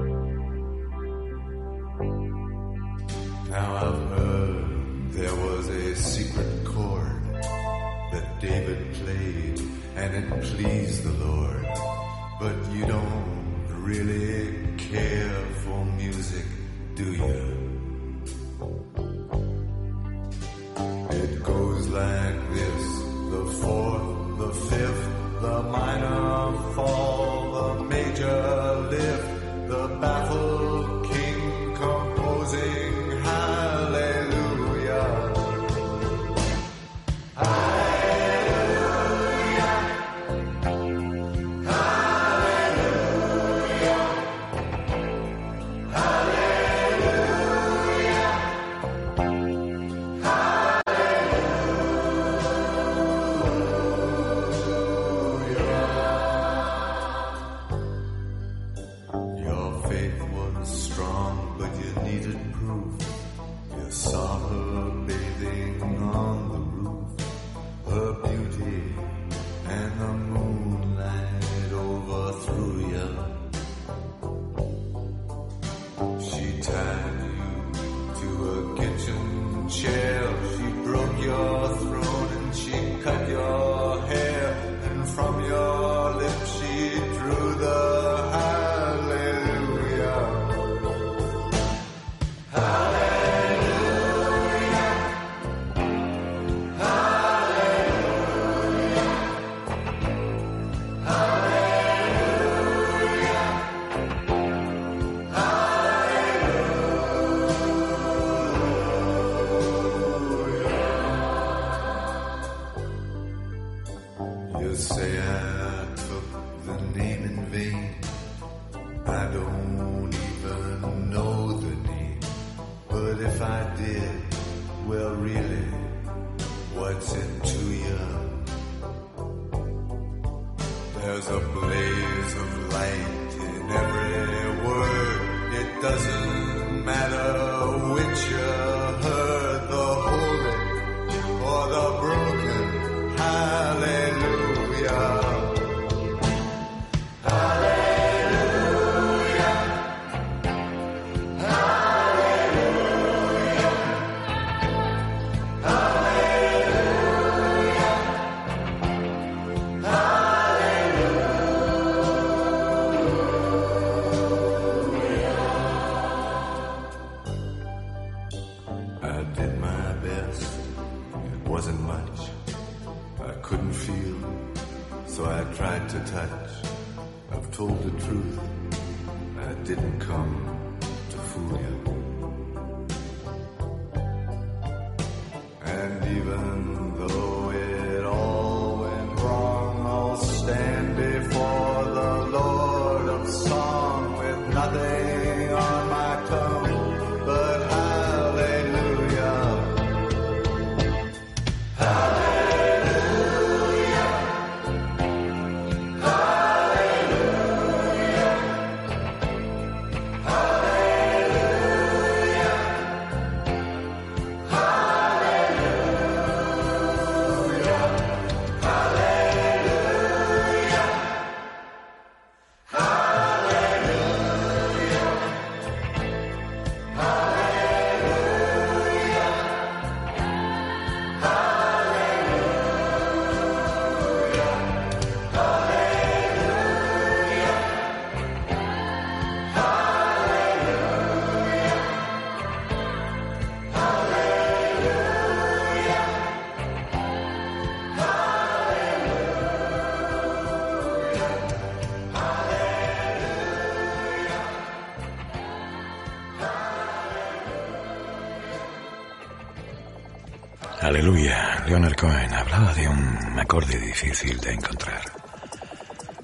Leonard Cohen hablaba de un acorde difícil de encontrar.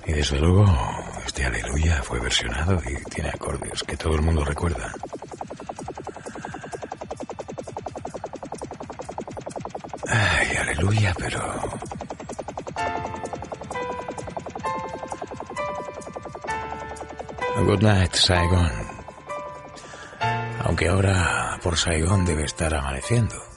Y desde luego, este aleluya fue versionado y tiene acordes que todo el mundo recuerda. Ay, aleluya, pero... Good night, Saigon. Aunque ahora por Saigon debe estar amaneciendo.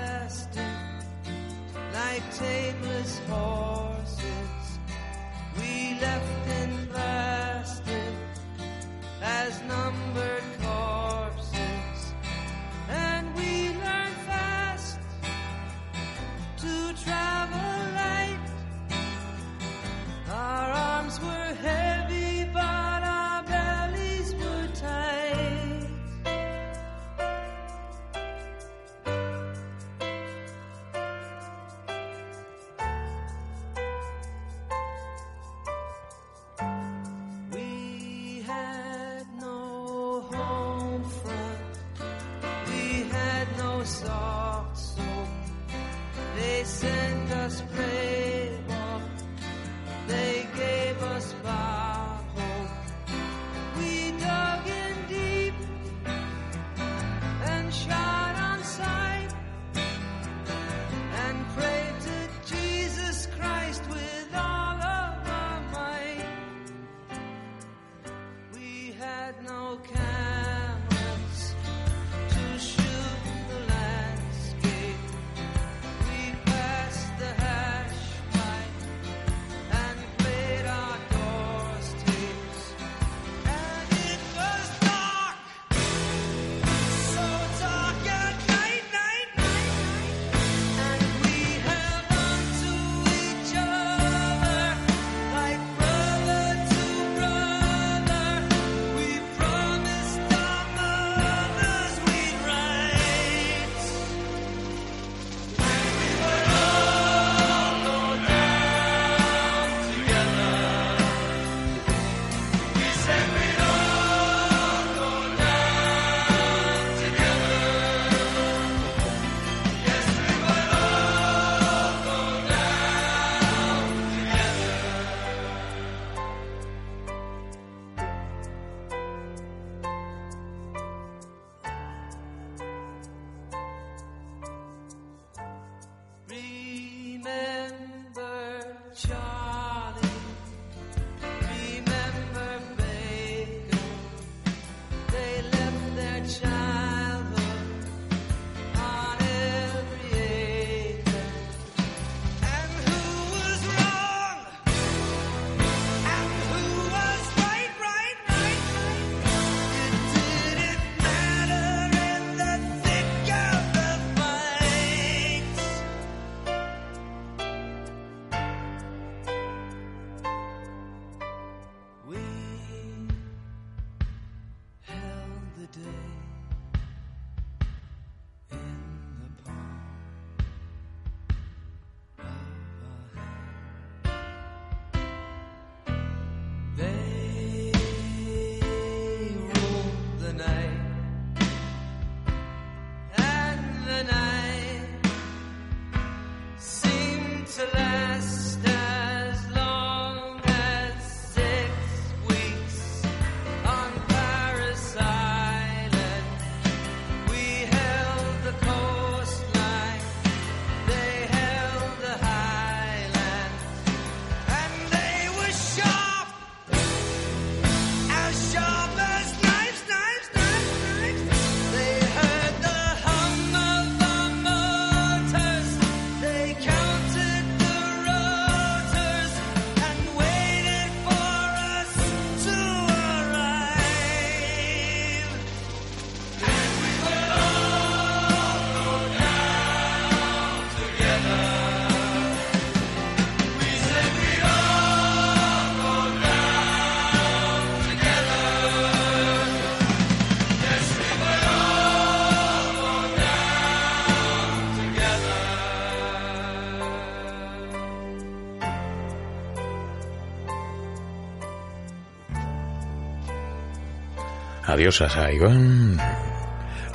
Adiós a Saigon,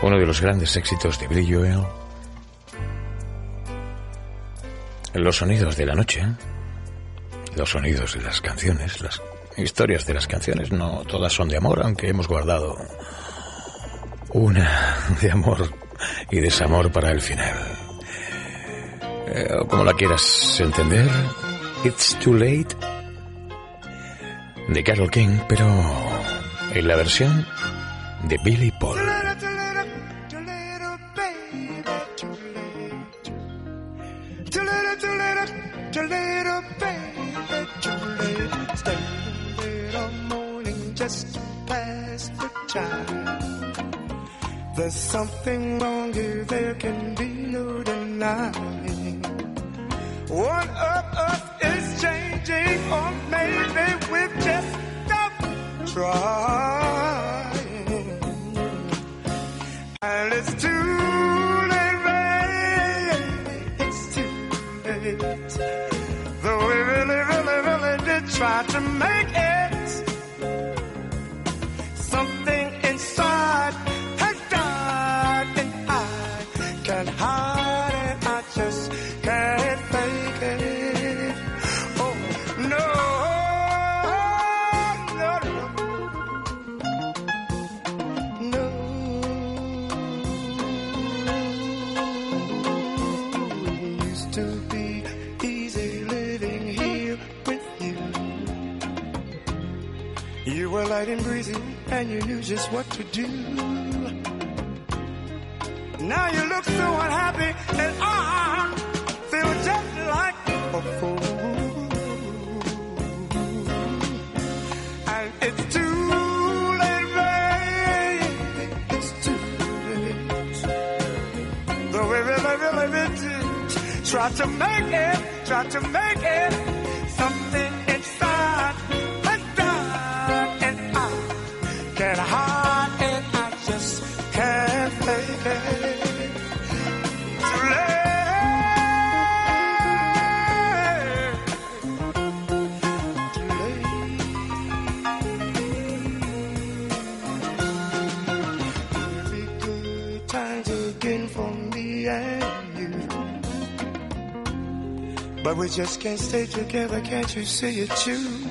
uno de los grandes éxitos de Billy Joel. Los sonidos de la noche, los sonidos de las canciones, las historias de las canciones, no todas son de amor, aunque hemos guardado una de amor y desamor para el final. Eh, como la quieras entender, It's Too Late de Carol King, pero en la versión de Billy Paul. just can't stay together, can't you see it too?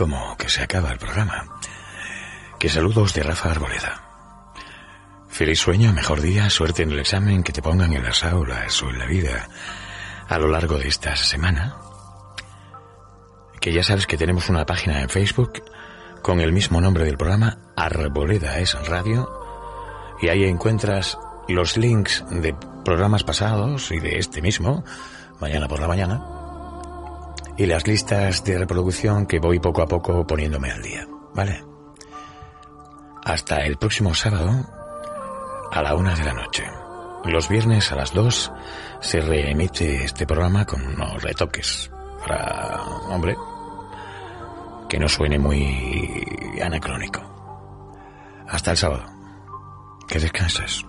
como que se acaba el programa. Que saludos de Rafa Arboleda. Feliz sueño, mejor día, suerte en el examen, que te pongan en las aulas o en la vida a lo largo de esta semana. Que ya sabes que tenemos una página en Facebook con el mismo nombre del programa, Arboleda es Radio, y ahí encuentras los links de programas pasados y de este mismo, mañana por la mañana y las listas de reproducción que voy poco a poco poniéndome al día, ¿vale? Hasta el próximo sábado a la una de la noche. Los viernes a las dos se reemite este programa con unos retoques para, hombre, que no suene muy anacrónico. Hasta el sábado. Que descanses.